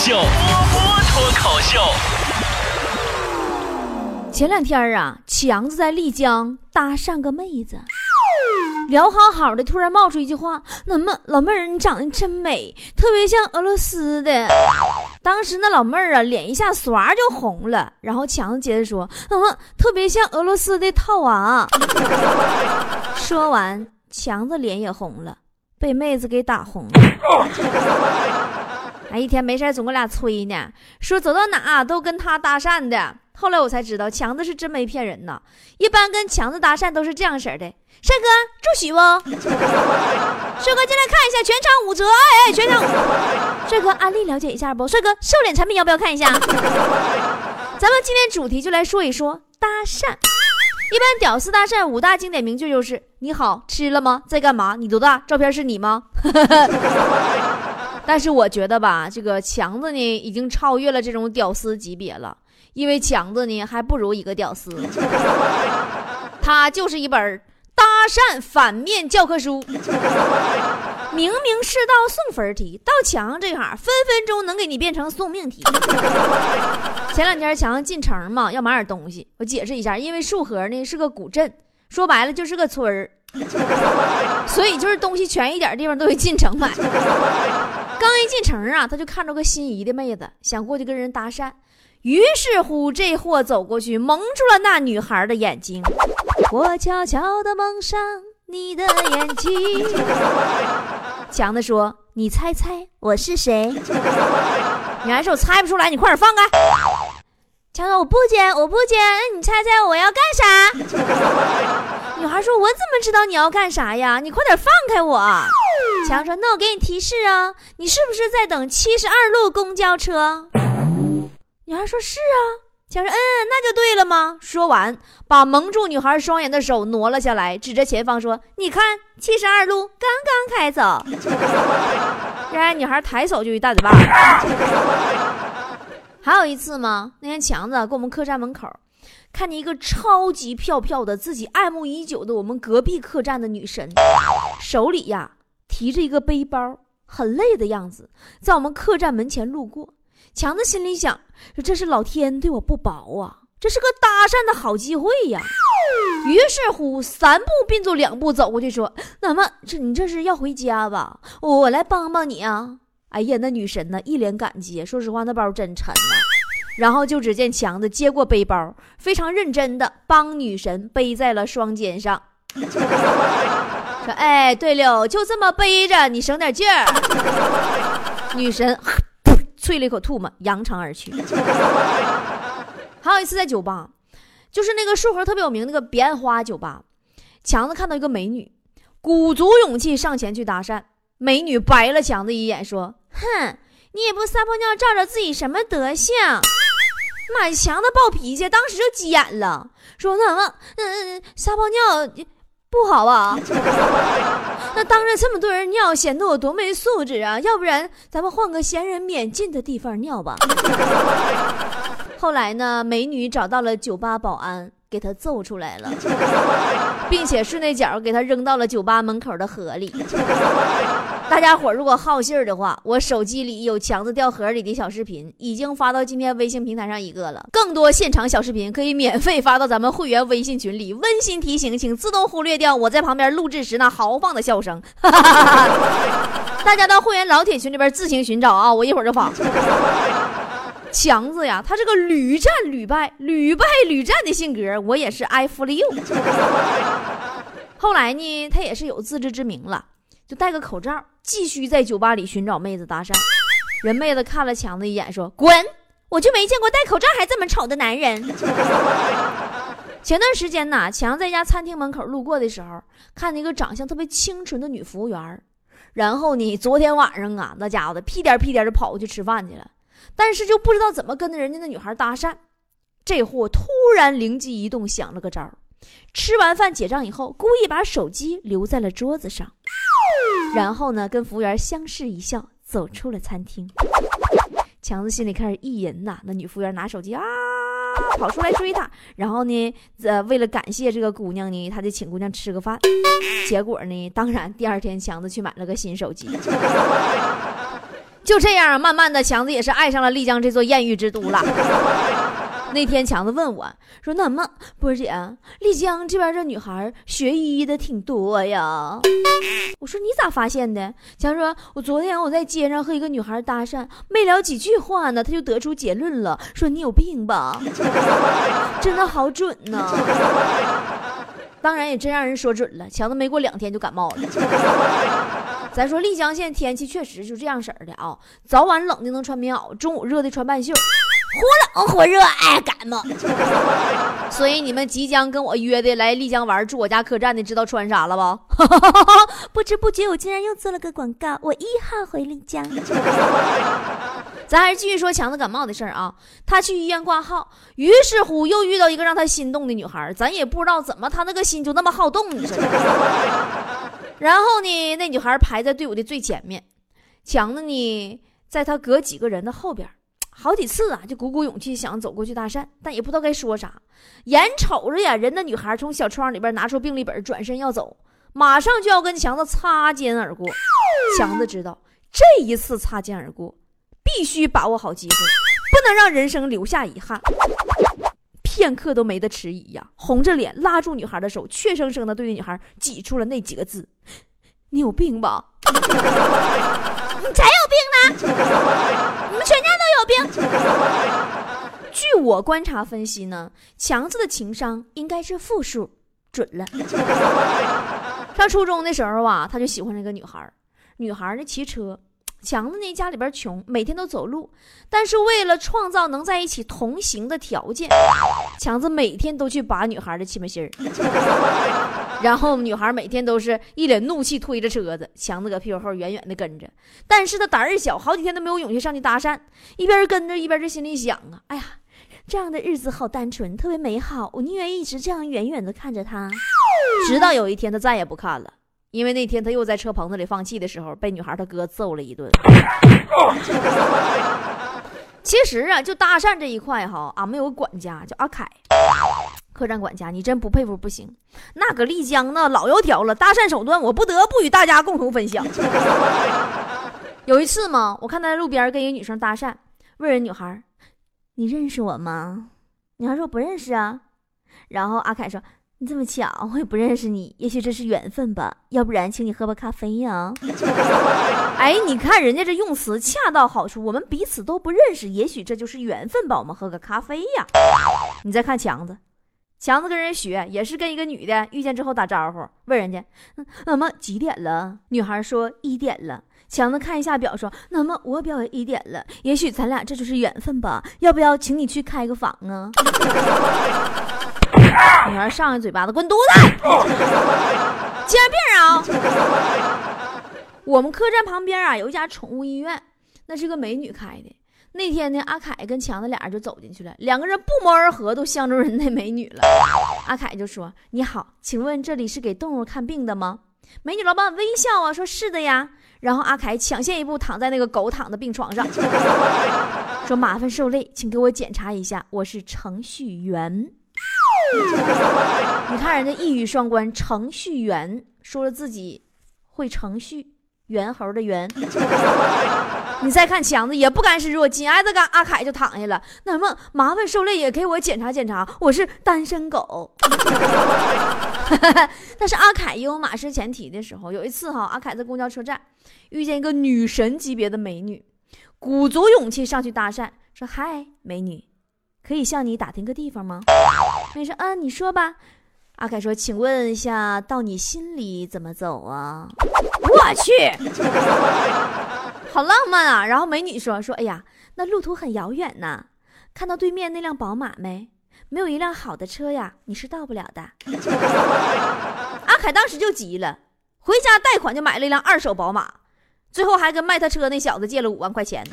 秀，波波脱口秀。前两天啊，强子在丽江搭讪个妹子，聊好好的，突然冒出一句话：“那么老妹儿，你长得真美，特别像俄罗斯的。”当时那老妹儿啊，脸一下唰就红了。然后强子接着说：“那么特别像俄罗斯的套娃。”说完，强子脸也红了，被妹子给打红了。哎，一天没事总跟俩吹呢，说走到哪都跟他搭讪的。后来我才知道，强子是真没骗人呐。一般跟强子搭讪都是这样式的：帅哥，住许不？帅哥进来看一下，全场五折。哎，全场五折。帅哥，安利了解一下不？帅哥，瘦脸产品要不要看一下？咱们今天主题就来说一说搭讪。一般屌丝搭讪五大经典名句就是：你好，吃了吗？在干嘛？你多大？照片是你吗？但是我觉得吧，这个强子呢，已经超越了这种屌丝级别了，因为强子呢还不如一个屌丝，他就是一本搭讪反面教科书，明明是道送分题，到强这行分分钟能给你变成送命题。前两天强进城嘛，要买点东西，我解释一下，因为束河呢是个古镇，说白了就是个村儿，所以就是东西全一点地方都得进城买。刚一进城啊，他就看着个心仪的妹子，想过去跟人搭讪。于是乎，这货走过去，蒙住了那女孩的眼睛。我悄悄地蒙上你的眼睛。强子说：“你猜猜我是谁？”女孩说：“我猜不出来，你快点放开。”强哥：“我不接，我不接。你猜猜我要干啥？” 女孩说：“我怎么知道你要干啥呀？你快点放开我。”强说：“那我给你提示啊，你是不是在等七十二路公交车？”女孩说：“是啊。”强说：“嗯，那就对了吗？”说完，把蒙住女孩双眼的手挪了下来，指着前方说：“你看，七十二路刚刚开走。”然而女孩抬手就一大嘴巴。还有一次吗？那天强子搁我们客栈门口，看见一个超级漂漂的、自己爱慕已久的我们隔壁客栈的女神，手里呀。提着一个背包，很累的样子，在我们客栈门前路过。强子心里想：说这是老天对我不薄啊，这是个搭讪的好机会呀。于是乎，三步并作两步走过去，说：“那么，这你这是要回家吧？我来帮帮你啊！”哎呀，那女神呢，一脸感激。说实话，那包真沉呐。然后就只见强子接过背包，非常认真的帮女神背在了双肩上。说哎，对了，就这么背着，你省点劲儿。女神啐了一口唾沫，扬长而去。还有一次在酒吧，就是那个束河特别有名那个彼岸花酒吧，强子看到一个美女，鼓足勇气上前去搭讪。美女白了强子一眼，说：“哼，你也不撒泡尿照照自己什么德行？”满，强的暴脾气，当时就急眼了，说：“那么，嗯，撒泡尿。”不好啊！那当着这么多人尿，显得我多没素质啊！要不然咱们换个闲人免进的地方尿吧。后来呢，美女找到了酒吧保安，给他揍出来了，并且顺那脚给他扔到了酒吧门口的河里。大家伙如果好信儿的话，我手机里有强子掉河里的小视频，已经发到今天微信平台上一个了。更多现场小视频可以免费发到咱们会员微信群里。温馨提醒，请自动忽略掉我在旁边录制时那豪放的笑声。大家到会员老铁群里边自行寻找啊！我一会儿就发。强子呀，他这个屡战屡败、屡败屡战的性格，我也是 I feel you。后来呢，他也是有自知之明了。就戴个口罩，继续在酒吧里寻找妹子搭讪。人妹子看了强子一眼，说：“滚！我就没见过戴口罩还这么丑的男人。”前段时间呢，强在家餐厅门口路过的时候，看见一个长相特别清纯的女服务员。然后呢，昨天晚上啊，那家伙的屁颠屁颠的跑过去吃饭去了，但是就不知道怎么跟着人家那女孩搭讪。这货突然灵机一动，想了个招吃完饭结账以后，故意把手机留在了桌子上。然后呢，跟服务员相视一笑，走出了餐厅。强子心里开始意淫呐，那女服务员拿手机啊，跑出来追他。然后呢，呃，为了感谢这个姑娘呢，他就请姑娘吃个饭。结果呢，当然第二天强子去买了个新手机。就这样，慢慢的，强子也是爱上了丽江这座艳遇之都了。那天强子问我说：“那么波姐，丽江这边这女孩学医的挺多呀？”我说：“你咋发现的？”强说：“我昨天我在街上和一个女孩搭讪，没聊几句话呢，他就得出结论了，说你有病吧？真的好准呢。当然也真让人说准了，强子没过两天就感冒了。”咱说丽江现在天气确实就这样式儿的啊，早晚冷的能穿棉袄，中午热的穿半袖，忽冷忽热，爱，感冒。所以你们即将跟我约的来丽江玩住我家客栈的，知道穿啥了不？不知不觉我竟然又做了个广告，我一号回丽江。咱还是继续说强子感冒的事儿啊，他去医院挂号，于是乎又遇到一个让他心动的女孩，咱也不知道怎么他那个心就那么好动呢。然后呢，那女孩排在队伍的最前面，强子呢，在他隔几个人的后边，好几次啊，就鼓鼓勇气想走过去搭讪，但也不知道该说啥。眼瞅着呀，人那女孩从小窗里边拿出病历本，转身要走，马上就要跟强子擦肩而过。强子知道，这一次擦肩而过，必须把握好机会，不能让人生留下遗憾。片刻都没得迟疑呀，红着脸拉住女孩的手，怯生生的对女孩挤出了那几个字：“你有病吧？你才有病呢！兵。”据我观察分析呢，强子的情商应该是负数，准了。上初中的时候啊，他就喜欢那个女孩，女孩呢骑车。强子呢，家里边穷，每天都走路。但是为了创造能在一起同行的条件，强子每天都去拔女孩的气门芯儿。然后女孩每天都是一脸怒气推着车子，强子搁屁股后远远的跟着。但是他胆儿小，好几天都没有勇气上去搭讪。一边跟着，一边就心里想啊：哎呀，这样的日子好单纯，特别美好。我宁愿一直这样远远的看着他，直到有一天他再也不看了。因为那天他又在车棚子里放气的时候，被女孩他哥揍了一顿。其实啊，就搭讪这一块哈，俺们有个管家叫阿凯，客栈管家，你真不佩服不行。那搁丽江那老油条了，搭讪手段我不得不与大家共同分享。有一次嘛，我看他在路边跟一个女生搭讪，问人女孩：“你认识我吗？”女孩说：“不认识啊。”然后阿凯说。你这么巧，我也不认识你，也许这是缘分吧。要不然，请你喝杯咖啡呀。哎，你看人家这用词恰到好处，我们彼此都不认识，也许这就是缘分吧。我们喝个咖啡呀。你再看强子，强子跟人学，也是跟一个女的遇见之后打招呼，问人家，那么几点了？女孩说一点了。强子看一下表，说，那么我表也一点了，也许咱俩这就是缘分吧。要不要请你去开个房啊？女孩上一嘴巴子，滚犊子！精神病啊！我们客栈旁边啊有一家宠物医院，那是个美女开的。那天呢，阿凯跟强子俩人就走进去了，两个人不谋而合，都相中人那美女了。阿凯就说：“你好，请问这里是给动物看病的吗？”美女老板微笑啊，说是的呀。然后阿凯抢先一步躺在那个狗躺的病床上，说：“麻烦受累，请给我检查一下，我是程序员。”你看人家一语双关，程序员说了自己会程序，猿猴的猿。你再看强子也不甘示弱，紧挨着跟阿凯就躺下了。那什么麻烦受累也给我检查检查，我是单身狗。但是阿凯也有马失前蹄的时候。有一次哈，阿凯在公交车站遇见一个女神级别的美女，鼓足勇气上去搭讪，说：“嗨，美女。”可以向你打听个地方吗？美说：“嗯，你说吧。”阿凯说：“请问一下，到你心里怎么走啊？”我去，好浪漫啊！然后美女说：“说，哎呀，那路途很遥远呐。看到对面那辆宝马没？没有一辆好的车呀，你是到不了的。”阿凯当时就急了，回家贷款就买了一辆二手宝马，最后还跟卖他车那小子借了五万块钱。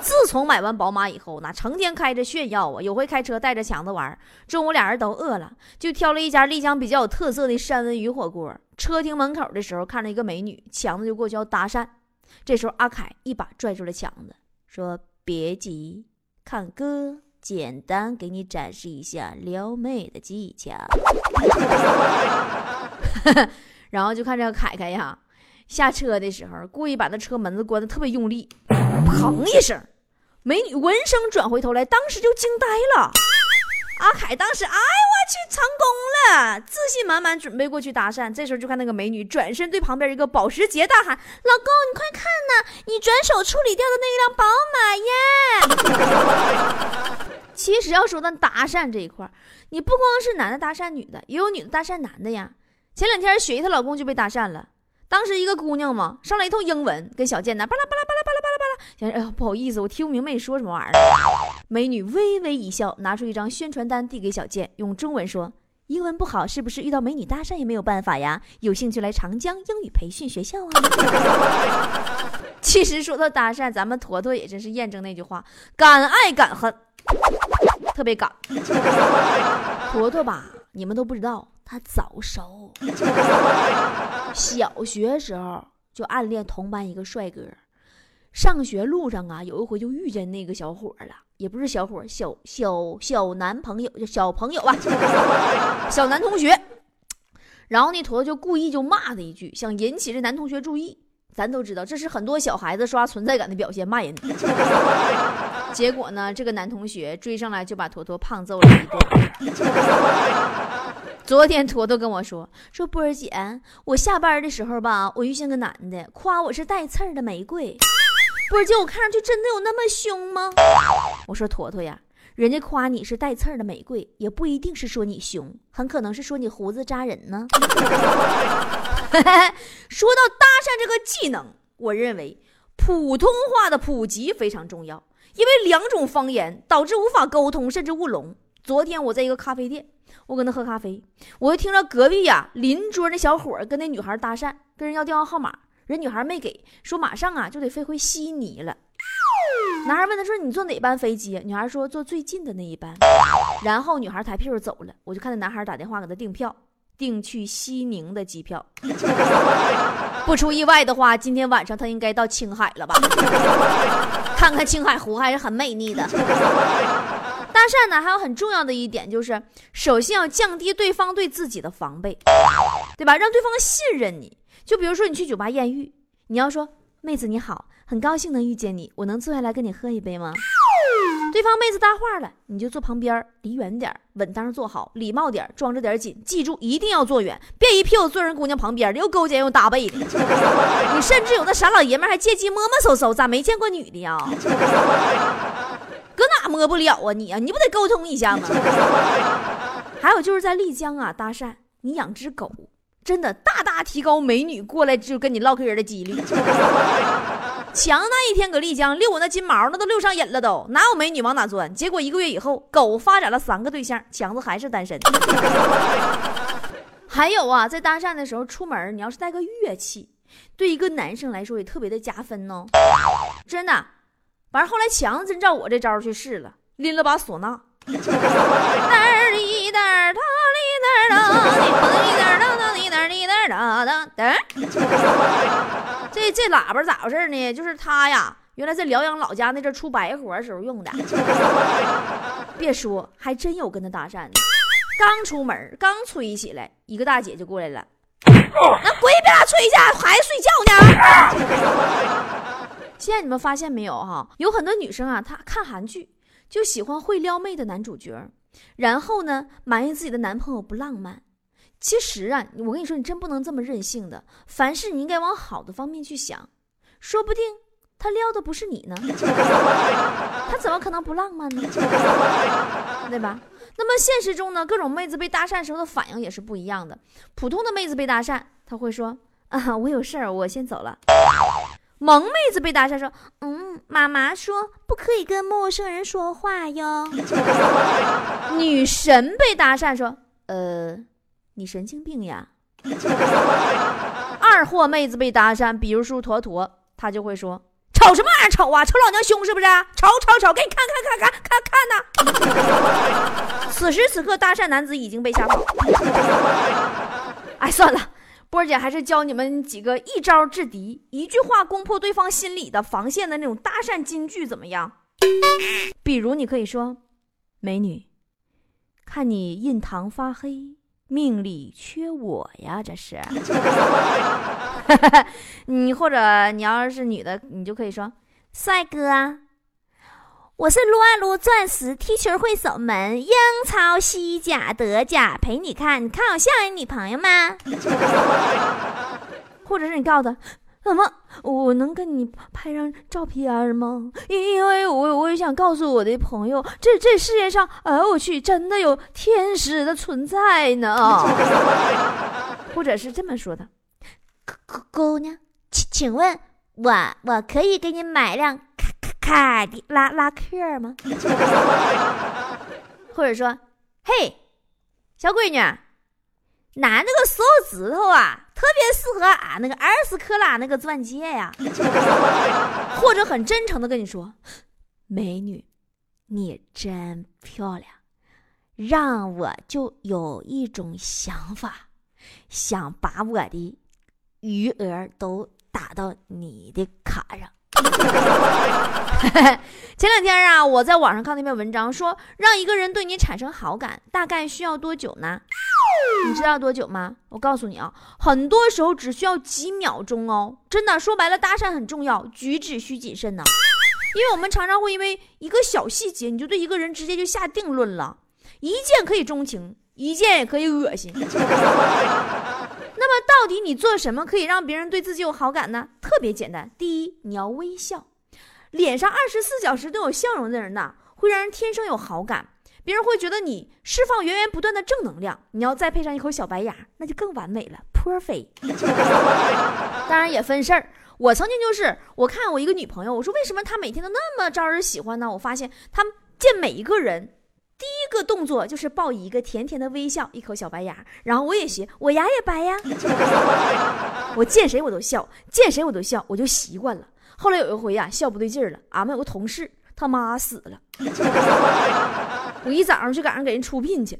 自从买完宝马以后，那成天开着炫耀啊！有回开车带着强子玩，中午俩人都饿了，就挑了一家丽江比较有特色的三文鱼火锅。车停门口的时候，看着一个美女，强子就过去要搭讪。这时候阿凯一把拽住了强子，说：“别急，看哥简单给你展示一下撩妹的技巧。” 然后就看这个凯凯呀。下车的时候故意把那车门子关的特别用力，砰一声，美女闻声转回头来，当时就惊呆了。阿凯当时，哎我去，成功了，自信满满，准备过去搭讪。这时候就看那个美女转身对旁边一个保时捷大喊：“老公，你快看呐，你转手处理掉的那一辆宝马耶！” 其实要说到搭讪这一块你不光是男的搭讪女的，也有女的搭讪男的呀。前两天雪姨她老公就被搭讪了，当时一个姑娘嘛，上来一通英文，跟小贱男巴拉巴拉巴拉巴拉巴拉巴拉，想哎呀不好意思，我听不明白你说什么玩意儿。美女微微一笑，拿出一张宣传单递给小贱，用中文说：“英文不好，是不是遇到美女搭讪也没有办法呀？有兴趣来长江英语培训学校啊？” 其实说到搭讪，咱们坨坨也真是验证那句话：敢爱敢恨，特别敢。坨坨吧，你们都不知道，他早熟，小学时候就暗恋同班一个帅哥，上学路上啊，有一回就遇见那个小伙了。也不是小伙，小小小男朋友，就小朋友吧，小男同学。然后呢，坨坨就故意就骂他一句，想引起这男同学注意。咱都知道，这是很多小孩子刷存在感的表现，骂人。结果呢，这个男同学追上来就把坨坨胖揍了一顿。昨天坨坨跟我说说波儿姐，我下班的时候吧，我遇见个男的，夸我是带刺儿的玫瑰。波儿姐，我看上去真的有那么凶吗？我说坨坨呀，人家夸你是带刺儿的玫瑰，也不一定是说你凶，很可能是说你胡子扎人呢。说到搭讪这个技能，我认为普通话的普及非常重要，因为两种方言导致无法沟通，甚至误聋。昨天我在一个咖啡店，我搁那喝咖啡，我就听着隔壁呀邻桌那小伙跟那女孩搭讪，跟人要电话号码。人女孩没给，说马上啊就得飞回悉尼了。男孩问她说：“你坐哪班飞机？”女孩说：“坐最近的那一班。”然后女孩抬屁股走了。我就看那男孩打电话给她订票，订去西宁的机票。不出意外的话，今天晚上他应该到青海了吧？看看青海湖还是很美丽的。搭讪呢，还有很重要的一点就是，首先要降低对方对自己的防备，对吧？让对方信任你。就比如说，你去酒吧艳遇，你要说：“妹子你好，很高兴能遇见你，我能坐下来跟你喝一杯吗？”对方妹子搭话了，你就坐旁边，离远点，稳当坐好，礼貌点，装着点紧。记住，一定要坐远，别一屁股坐人姑娘旁边，又勾肩又搭背的。你甚至有的傻老爷们还借机摸摸搜搜，咋没见过女的呀？摸不了啊你啊？你不得沟通一下吗？还有就是在丽江啊搭讪，你养只狗。真的大大提高美女过来就跟你唠嗑的几率。强那一天搁丽江遛我那金毛，那都遛上瘾了，都哪有美女往哪钻。结果一个月以后，狗发展了三个对象，强子还是单身。还有啊，在搭讪的时候出门，你要是带个乐器，对一个男生来说也特别的加分呢。真的，完后来强子真照我这招去试了，拎了把唢呐。哒哒哒！这这喇叭咋回事呢？就是他呀，原来在辽阳老家那阵出白活时候用的。别说，还真有跟他搭讪的。刚出门，刚吹起来，一个大姐就过来了。那鬼别吹去，孩子睡觉呢。现在你们发现没有哈？有很多女生啊，她看韩剧就喜欢会撩妹的男主角，然后呢埋怨自己的男朋友不浪漫。其实啊，我跟你说，你真不能这么任性的。凡事你应该往好的方面去想，说不定他撩的不是你呢，他怎么可能不浪漫呢？对吧？那么现实中呢，各种妹子被搭讪时候的反应也是不一样的。普通的妹子被搭讪，她会说：“啊，我有事儿，我先走了。”萌妹子被搭讪说：“嗯，妈妈说不可以跟陌生人说话哟。”女神被搭讪说：“呃。”你神经病呀！二货妹子被搭讪，比如说坨坨，他就会说：“瞅什么玩意儿？瞅啊，瞅老娘胸是不是？瞅瞅瞅，给你看看看看看看呢！” 此时此刻，搭讪男子已经被吓跑。哎，算了，波姐还是教你们几个一招制敌、一句话攻破对方心理的防线的那种搭讪金句，怎么样？比如，你可以说：“美女，看你印堂发黑。”命里缺我呀，这是。你或者你要是女的，你就可以说：“帅哥，我是撸啊撸钻石踢球会守门，英超、西甲、德甲陪你看，你看我像你女朋友吗？” 或者是你告诉他。怎么？我能跟你拍张照片吗？因为我我也想告诉我的朋友，这这世界上，哎我去，真的有天使的存在呢。或者是这么说的，姑姑娘，请请问，我我可以给你买辆卡卡卡迪拉拉克吗？或者说，嘿，小闺女，拿那个手指头啊。特别适合俺那个二十克拉那个钻戒呀，或者很真诚的跟你说，美女，你真漂亮，让我就有一种想法，想把我的余额都打到你的卡上。前两天啊，我在网上看那篇文章，说让一个人对你产生好感，大概需要多久呢？你知道多久吗？我告诉你啊，很多时候只需要几秒钟哦。真的，说白了，搭讪很重要，举止需谨慎呢。因为我们常常会因为一个小细节，你就对一个人直接就下定论了。一见可以钟情，一见也可以恶心。那么，到底你做什么可以让别人对自己有好感呢？特别简单，第一，你要微笑，脸上二十四小时都有笑容的人呢，会让人天生有好感。别人会觉得你释放源源不断的正能量，你要再配上一口小白牙，那就更完美了，perfect。当然也分事儿，我曾经就是，我看我一个女朋友，我说为什么她每天都那么招人喜欢呢？我发现她见每一个人，第一个动作就是报以一个甜甜的微笑，一口小白牙，然后我也学，我牙也白呀。我见谁我都笑，见谁我都笑，我就习惯了。后来有一回呀，笑不对劲了，俺们有个同事。他妈死了，我一早上就赶上给人出殡去。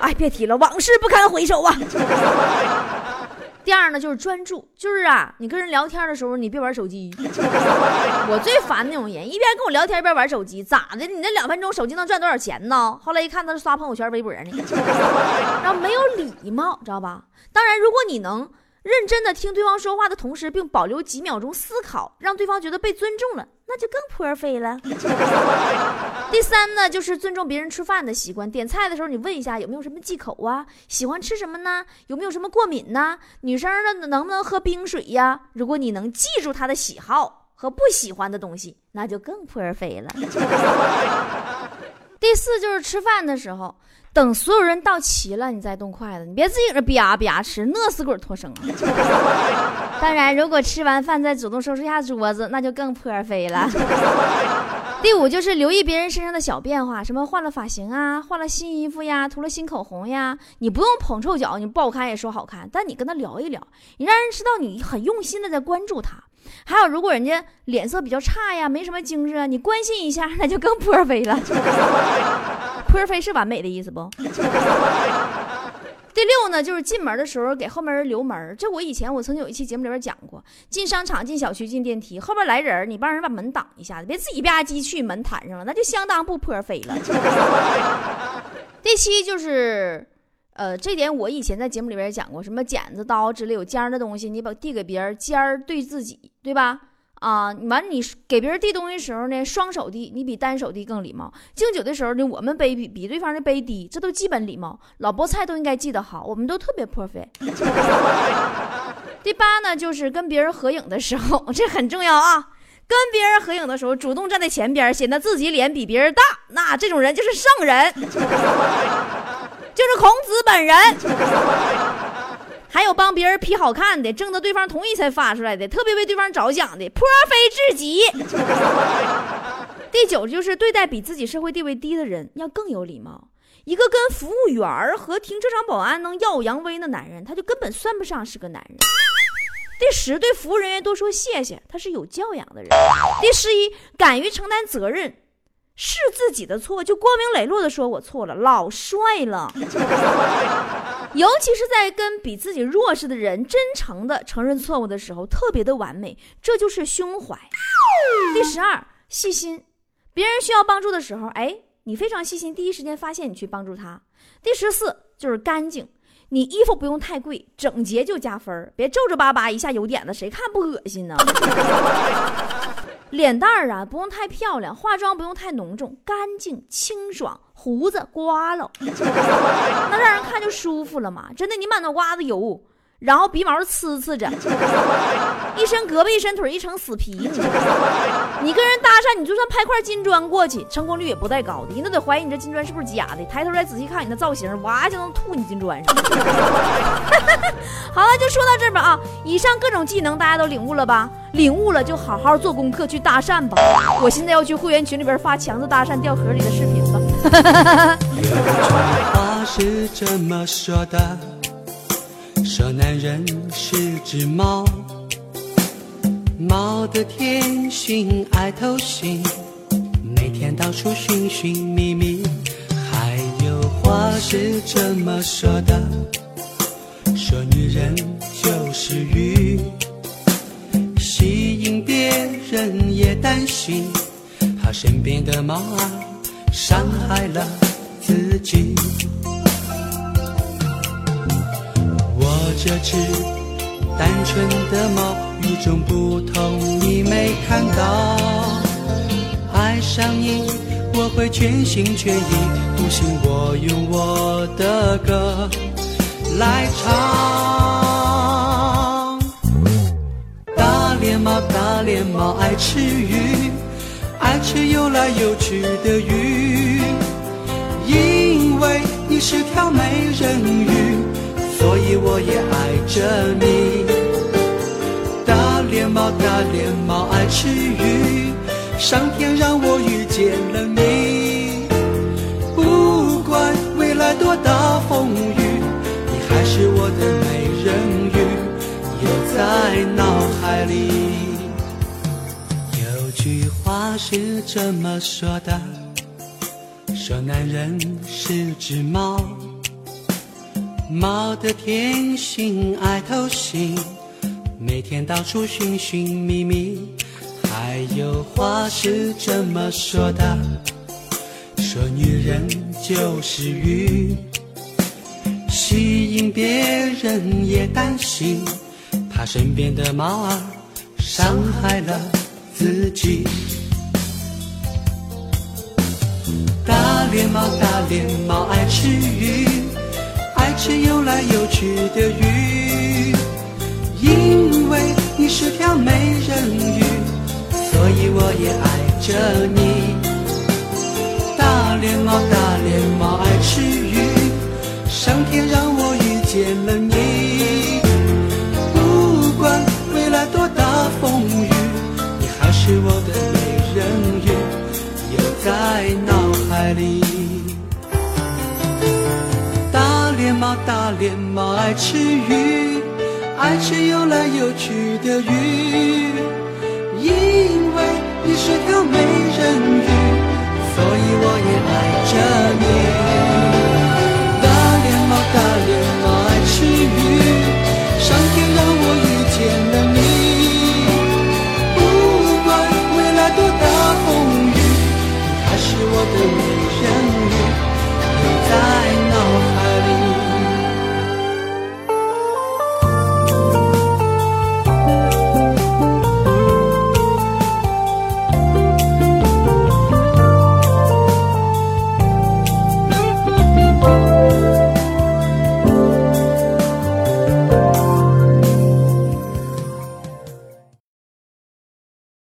哎，别提了，往事不堪回首啊。第二呢，就是专注，就是啊，你跟人聊天的时候，你别玩手机。我最烦那种人，一边跟我聊天一边玩手机，咋的？你那两分钟手机能赚多少钱呢？后来一看，他是刷朋友圈、微博呢，然后没有礼貌，知道吧？当然，如果你能。认真的听对方说话的同时，并保留几秒钟思考，让对方觉得被尊重了，那就更泼飞了。第三呢，就是尊重别人吃饭的习惯。点菜的时候，你问一下有没有什么忌口啊？喜欢吃什么呢？有没有什么过敏呢？女生呢，能不能喝冰水呀？如果你能记住他的喜好和不喜欢的东西，那就更泼飞了。第四就是吃饭的时候。等所有人到齐了，你再动筷子，你别自己搁这吧吧吃，饿死鬼脱生啊！当然，如果吃完饭再主动收拾一下桌子，那就更泼飞了。第五就是留意别人身上的小变化，什么换了发型啊，换了新衣服呀，涂了新口红呀，你不用捧臭脚，你不好看也说好看，但你跟他聊一聊，你让人知道你很用心的在关注他。还有，如果人家脸色比较差呀，没什么精神，你关心一下，那就更泼飞了。泼飞是完美的意思不？第六呢，就是进门的时候给后面人留门。这我以前我曾经有一期节目里边讲过，进商场、进小区、进电梯，后边来人，你帮人把门挡一下子，别自己吧唧去门弹上了，那就相当不泼飞了。第七就是。呃，这点我以前在节目里边也讲过，什么剪子、刀之类有尖儿的东西，你把递给别人，尖儿对自己，对吧？啊，完你给别人递东西时候呢，双手递，你比单手递更礼貌。敬酒的时候呢，我们杯比比对方的杯低，这都基本礼貌。老菠菜都应该记得好，我们都特别 perfect。第八呢，就是跟别人合影的时候，这很重要啊。跟别人合影的时候，主动站在前边，显得自己脸比别人大，那这种人就是圣人。就是孔子本人，还有帮别人 P 好看的，征得对方同意才发出来的，特别为对方着想的，泼非至极。第九就是对待比自己社会地位低的人要更有礼貌。一个跟服务员和停车场保安能耀武扬威的男人，他就根本算不上是个男人。第十，对服务人员多说谢谢，他是有教养的人。第十一，敢于承担责任。是自己的错，就光明磊落的说我错了，老帅了。尤其是在跟比自己弱势的人真诚的承认错误的时候，特别的完美，这就是胸怀。第十二，细心，别人需要帮助的时候，哎，你非常细心，第一时间发现你去帮助他。第十四，就是干净。你衣服不用太贵，整洁就加分，别皱皱巴巴一下油点子，谁看不恶心呢？脸蛋儿啊，不用太漂亮，化妆不用太浓重，干净清爽，胡子刮了，那让人看就舒服了嘛。真的，你满脑瓜子油。然后鼻毛呲呲着，一身胳膊一身腿一成死皮。你跟人讪，你就算拍块金砖过去，成功率也不带高的，人都得怀疑你这金砖是不是假的。抬头再仔细看你的造型，哇就能吐你金砖上。好了，就说到这吧啊！以上各种技能大家都领悟了吧？领悟了就好好做功课去搭讪吧。我现在要去会员群里边发强子搭讪掉河里的视频了。话是这么说的。说男人是只猫，猫的天性爱偷腥，每天到处寻寻觅觅。还有话是这么说的，说女人就是鱼，吸引别人也担心，怕身边的猫啊伤害了自己。我这只单纯的猫与众不同，你没看到？爱上你，我会全心全意，不信我用我的歌来唱。大脸猫，大脸猫爱吃鱼，爱吃游来游去的鱼，因为你是条美人鱼。所以我也爱着你，脸猫，大脸猫爱吃鱼，上天让我遇见了你。不管未来多大风雨，你还是我的美人鱼，留在脑海里。有句话是这么说的，说男人是只猫。猫的天性爱偷腥，每天到处寻寻觅觅。还有话是这么说的，说女人就是鱼，吸引别人也担心，怕身边的猫儿伤害了自己。大脸猫，大脸猫爱吃鱼。爱吃游来游去的鱼，是条美人鱼，所以我也爱着你。大脸猫，大脸猫爱吃鱼，上天让我遇见了你。不管未来多大风雨，你还是我的美人鱼，留在脑海里。大脸猫大脸猫爱吃鱼，爱是游来游去的鱼，因为。